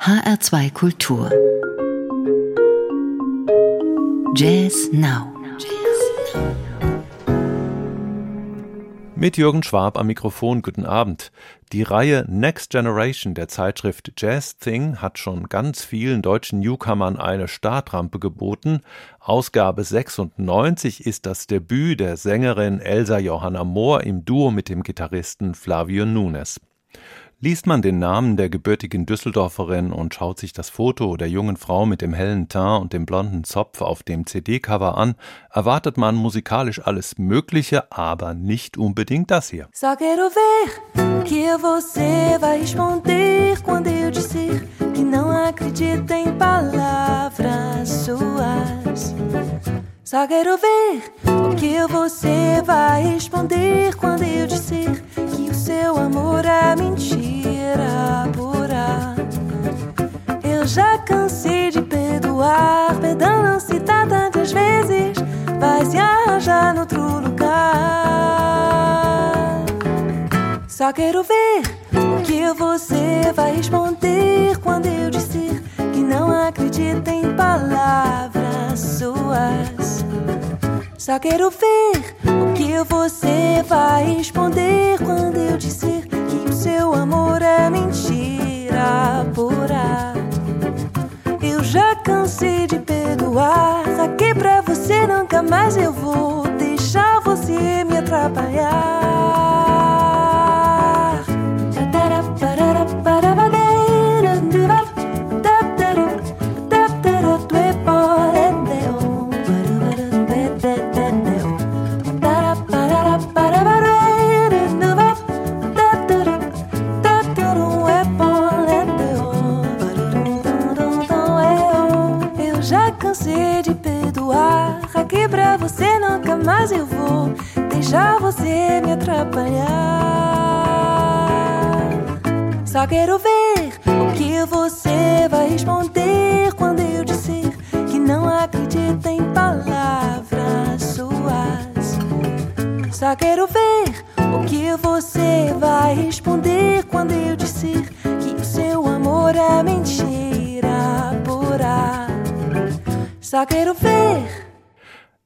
HR2 Kultur Jazz Now Mit Jürgen Schwab am Mikrofon, guten Abend. Die Reihe Next Generation der Zeitschrift Jazz Thing hat schon ganz vielen deutschen Newcomern eine Startrampe geboten. Ausgabe 96 ist das Debüt der Sängerin Elsa Johanna Mohr im Duo mit dem Gitarristen Flavio Nunes. Liest man den Namen der gebürtigen Düsseldorferin und schaut sich das Foto der jungen Frau mit dem hellen Teint und dem blonden Zopf auf dem CD-Cover an, erwartet man musikalisch alles Mögliche, aber nicht unbedingt das hier. Que não acredita em palavras suas. Só quero ver o que você vai responder quando eu disser que o seu amor é mentira pura. Eu já cansei de perdoar, perdão não se dá tantas vezes. Vai se arranjar no outro lugar. Só quero ver o que você vai responder quando eu disser que não acredita em palavras suas. Só quero ver o que você vai responder quando eu disser que o seu amor é mentira pura. Eu já cansei de perdoar. Aqui pra você nunca mais eu vou mas eu vou deixar você me atrapalhar. Só quero ver o que você vai responder quando eu disser que não acredita em palavras suas. Só quero ver Só quero ver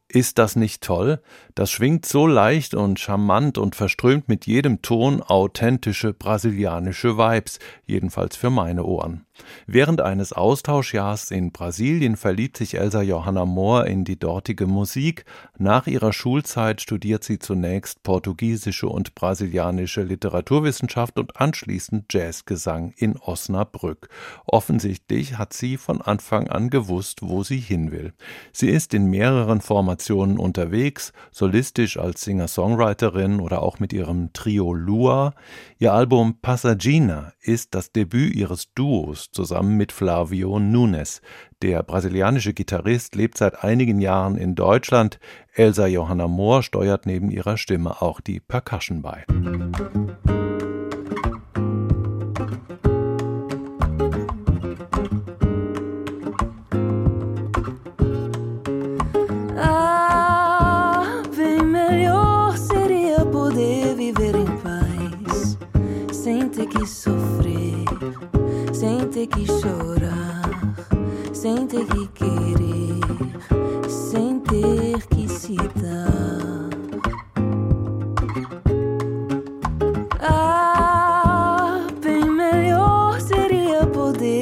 Ist das nicht toll? Das schwingt so leicht und charmant und verströmt mit jedem Ton authentische brasilianische Vibes, jedenfalls für meine Ohren. Während eines Austauschjahrs in Brasilien verliebt sich Elsa Johanna Mohr in die dortige Musik. Nach ihrer Schulzeit studiert sie zunächst portugiesische und brasilianische Literaturwissenschaft und anschließend Jazzgesang in Osnabrück. Offensichtlich hat sie von Anfang an gewusst, wo sie hin will. Sie ist in mehreren Formationen unterwegs, solistisch als Singer-Songwriterin oder auch mit ihrem Trio Lua. Ihr Album Passagina ist das Debüt ihres Duos zusammen mit Flavio Nunes. Der brasilianische Gitarrist lebt seit einigen Jahren in Deutschland. Elsa Johanna Mohr steuert neben ihrer Stimme auch die Percussion bei. ter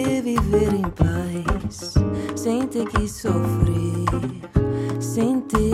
poder viver em paz, sem ter que sofrer, sem ter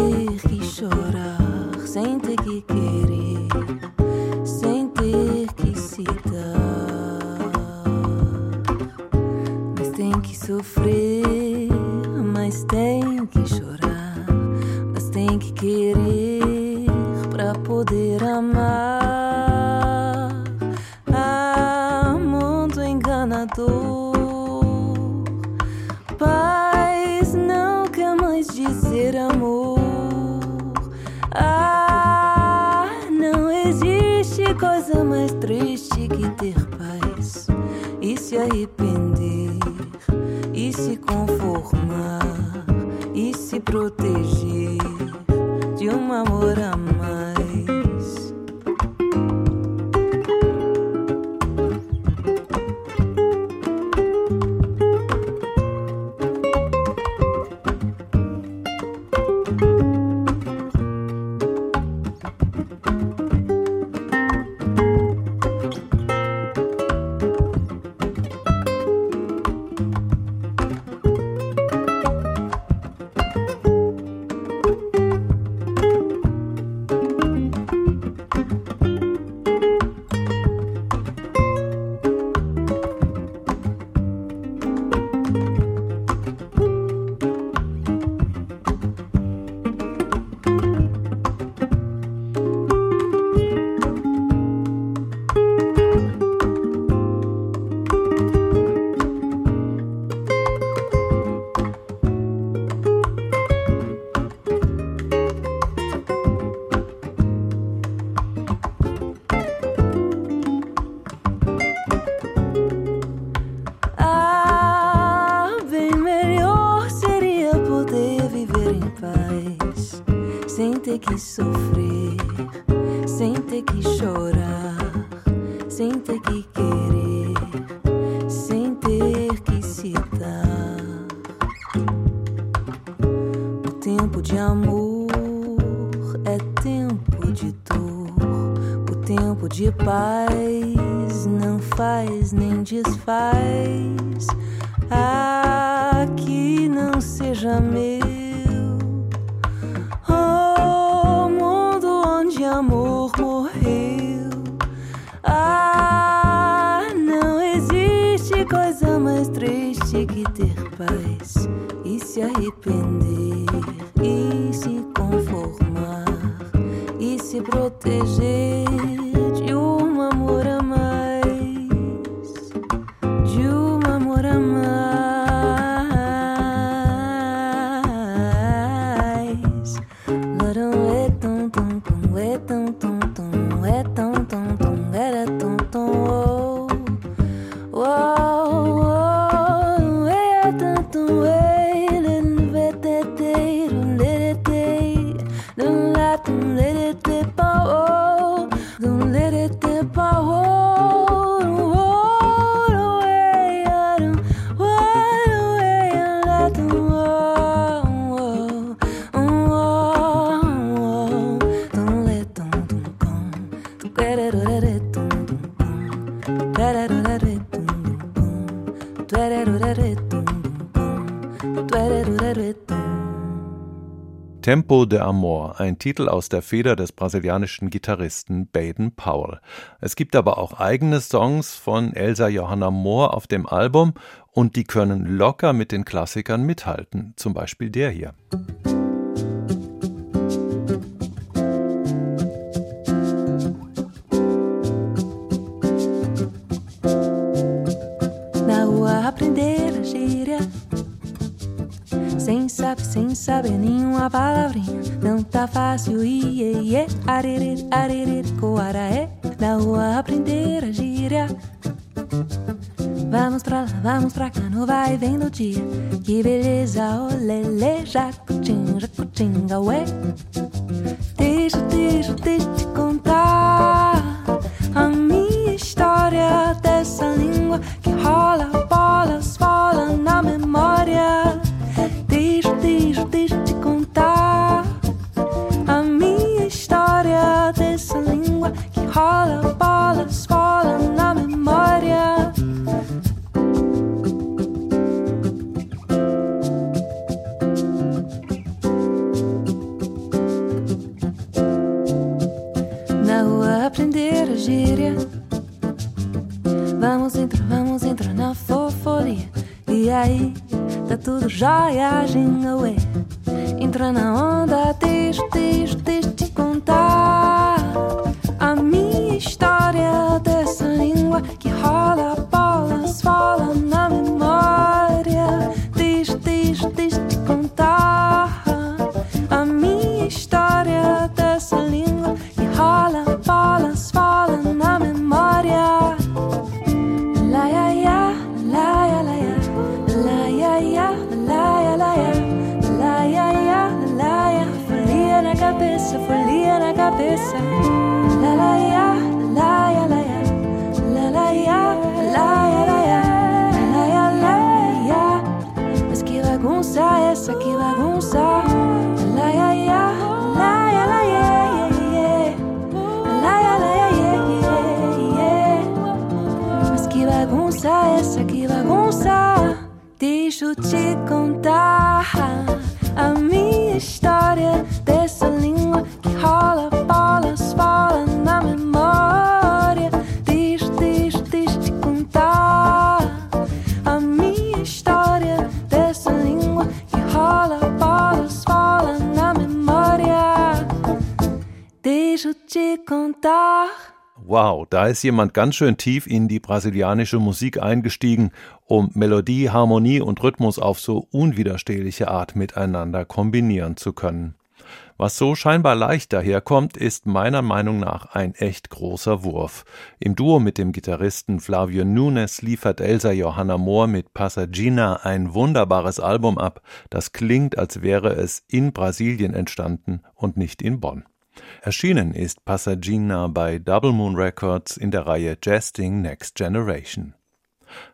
ter que sofrer, sem ter que chorar, sem ter que querer, sem ter que se dar. O tempo de amor é tempo de dor, o tempo de paz não faz nem desfaz. Ah, que não seja meu. Proteger Tempo de Amor, ein Titel aus der Feder des brasilianischen Gitarristen Baden Powell. Es gibt aber auch eigene Songs von Elsa Johanna Mohr auf dem Album und die können locker mit den Klassikern mithalten, zum Beispiel der hier. na saber, nenhuma palavrinha. Não tá fácil, iê, iê, arerê, arerê, coaraé. Na rua aprender a gíria. Vamos pra lá, vamos pra cá, no vai e do dia. Que beleza, olele, jacutim, jacutinga, ué. Deixa, deixa, deixa te contar a minha história dessa língua que rola bolas, rola bolas, rola na memória. na rua aprender a gíria. Vamos entrar, vamos entrar na fofolia. E aí, tá tudo jóia, ué. Entra na onda, Lá, lá, Mas que bagunça essa, que bagunça? Deixa eu te contar. Wow, da ist jemand ganz schön tief in die brasilianische Musik eingestiegen, um Melodie, Harmonie und Rhythmus auf so unwiderstehliche Art miteinander kombinieren zu können. Was so scheinbar leicht daherkommt, ist meiner Meinung nach ein echt großer Wurf. Im Duo mit dem Gitarristen Flavio Nunes liefert Elsa Johanna Mohr mit Passagina ein wunderbares Album ab, das klingt, als wäre es in Brasilien entstanden und nicht in Bonn. Erschienen ist Passagina bei Double Moon Records in der Reihe Jesting Next Generation.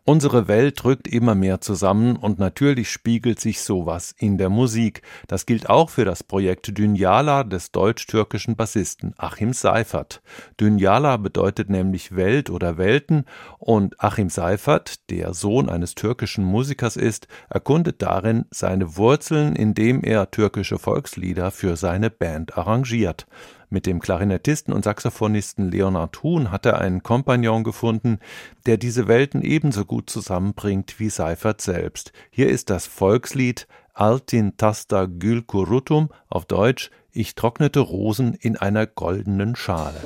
Unsere Welt rückt immer mehr zusammen und natürlich spiegelt sich sowas in der Musik. Das gilt auch für das Projekt Dünjala des deutsch-türkischen Bassisten Achim Seifert. Dünjala bedeutet nämlich Welt oder Welten und Achim Seifert, der Sohn eines türkischen Musikers ist, erkundet darin seine Wurzeln, indem er türkische Volkslieder für seine Band arrangiert. Mit dem Klarinettisten und Saxophonisten Leonard Huhn hat er einen Kompagnon gefunden, der diese Welten ebenso gut zusammenbringt wie Seifert selbst. Hier ist das Volkslied Altin Tasta Gül Kurutum auf Deutsch Ich trocknete Rosen in einer goldenen Schale.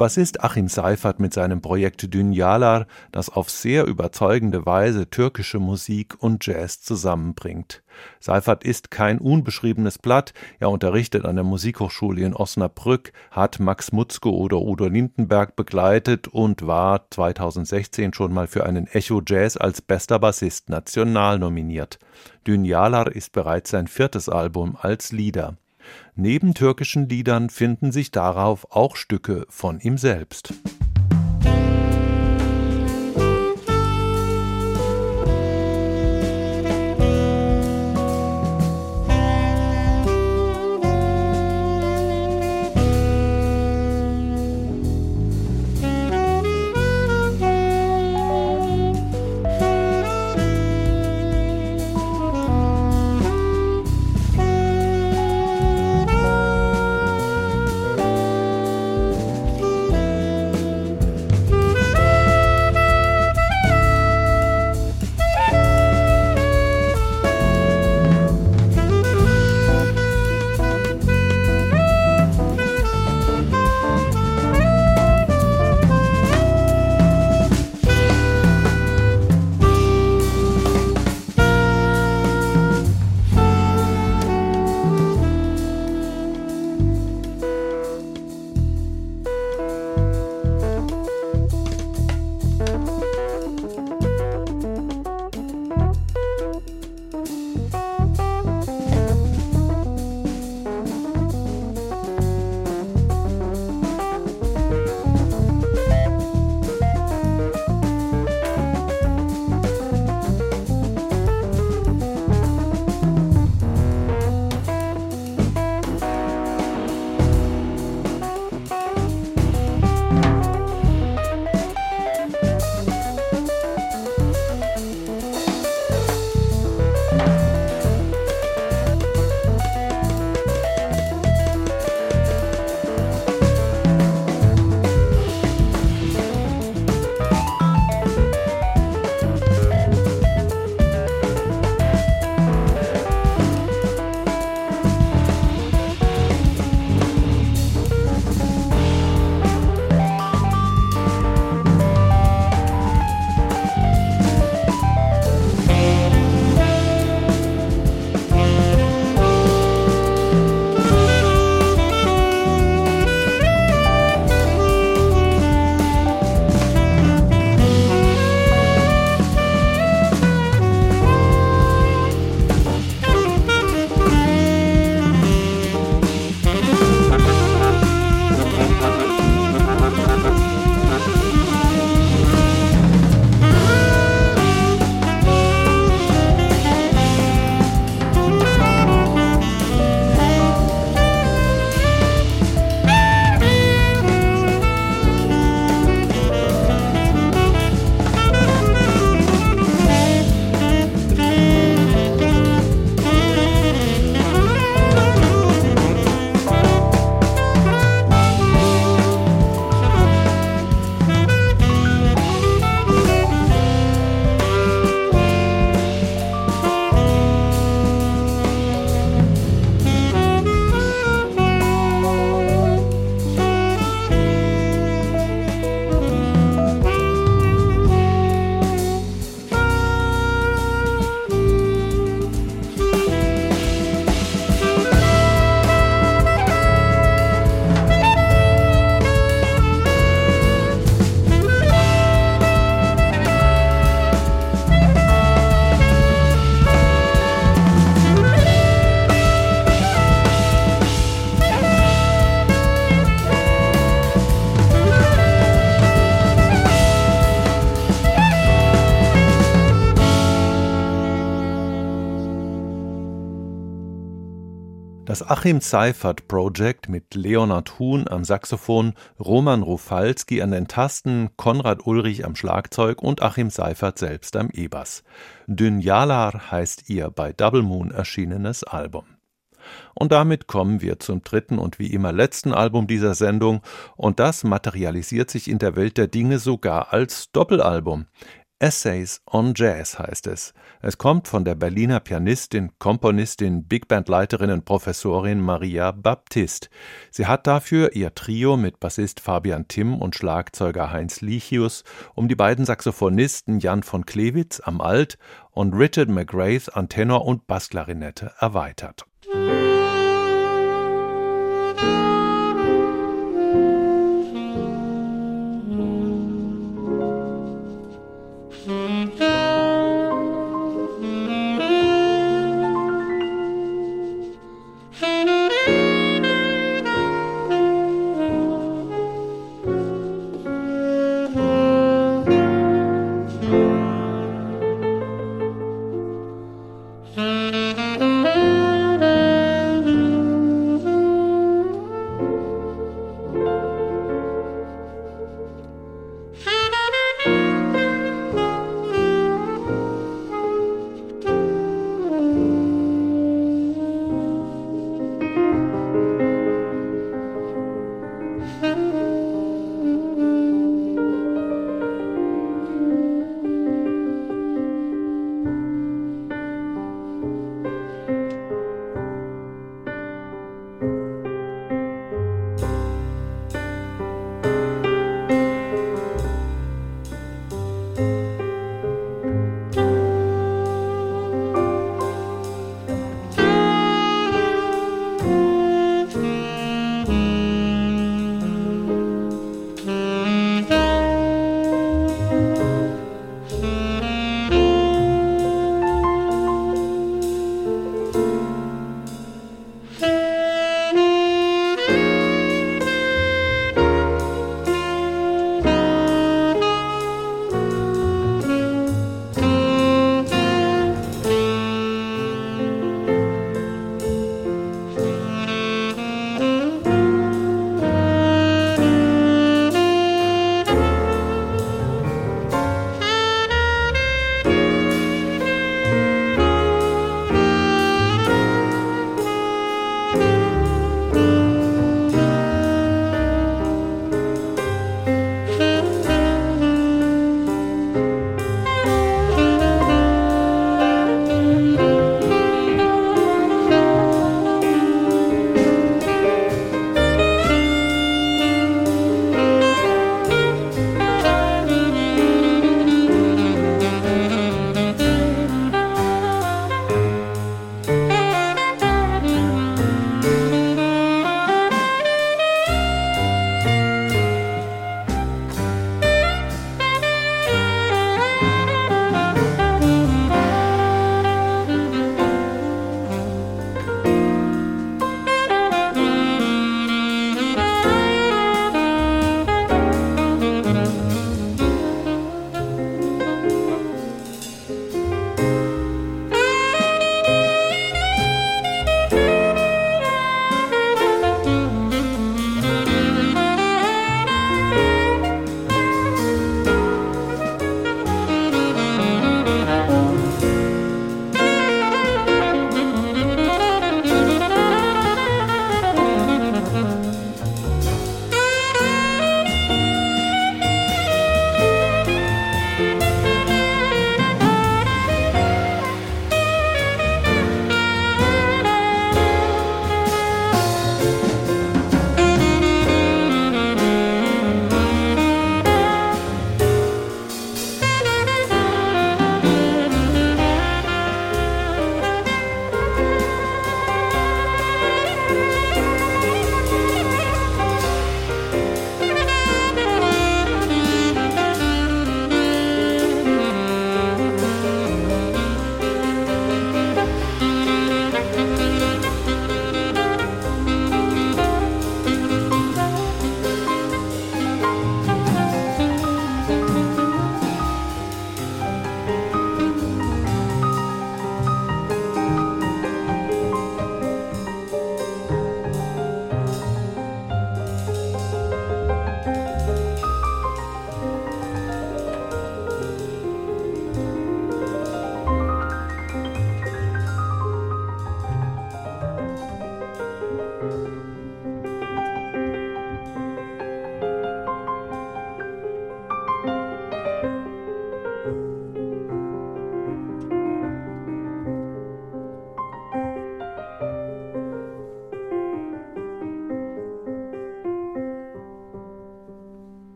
Bassist Achim Seifert mit seinem Projekt Dünyalar, das auf sehr überzeugende Weise türkische Musik und Jazz zusammenbringt. Seifert ist kein unbeschriebenes Blatt. Er unterrichtet an der Musikhochschule in Osnabrück, hat Max Mutzke oder Udo Lindenberg begleitet und war 2016 schon mal für einen Echo Jazz als bester Bassist national nominiert. Dünyalar ist bereits sein viertes Album als Lieder. Neben türkischen Liedern finden sich darauf auch Stücke von ihm selbst. Das Achim Seifert Project mit Leonard Huhn am Saxophon, Roman Rufalski an den Tasten, Konrad Ulrich am Schlagzeug und Achim Seifert selbst am E-Bass. Dünjalar heißt ihr bei Double Moon erschienenes Album. Und damit kommen wir zum dritten und wie immer letzten Album dieser Sendung, und das materialisiert sich in der Welt der Dinge sogar als Doppelalbum. Essays on Jazz heißt es. Es kommt von der Berliner Pianistin, Komponistin, Big Band-Leiterin und Professorin Maria Baptist. Sie hat dafür ihr Trio mit Bassist Fabian Timm und Schlagzeuger Heinz Lichius um die beiden Saxophonisten Jan von Klewitz am Alt und Richard McGrath an Tenor und Bassklarinette erweitert.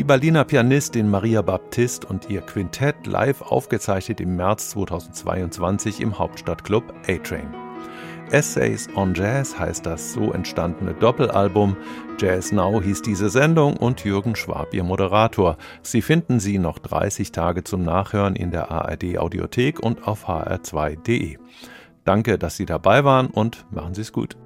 Die Berliner Pianistin Maria Baptist und ihr Quintett live aufgezeichnet im März 2022 im Hauptstadtclub A-Train. Essays on Jazz heißt das so entstandene Doppelalbum. Jazz Now hieß diese Sendung und Jürgen Schwab ihr Moderator. Sie finden sie noch 30 Tage zum Nachhören in der ARD Audiothek und auf hr2.de. Danke, dass Sie dabei waren und machen Sie es gut.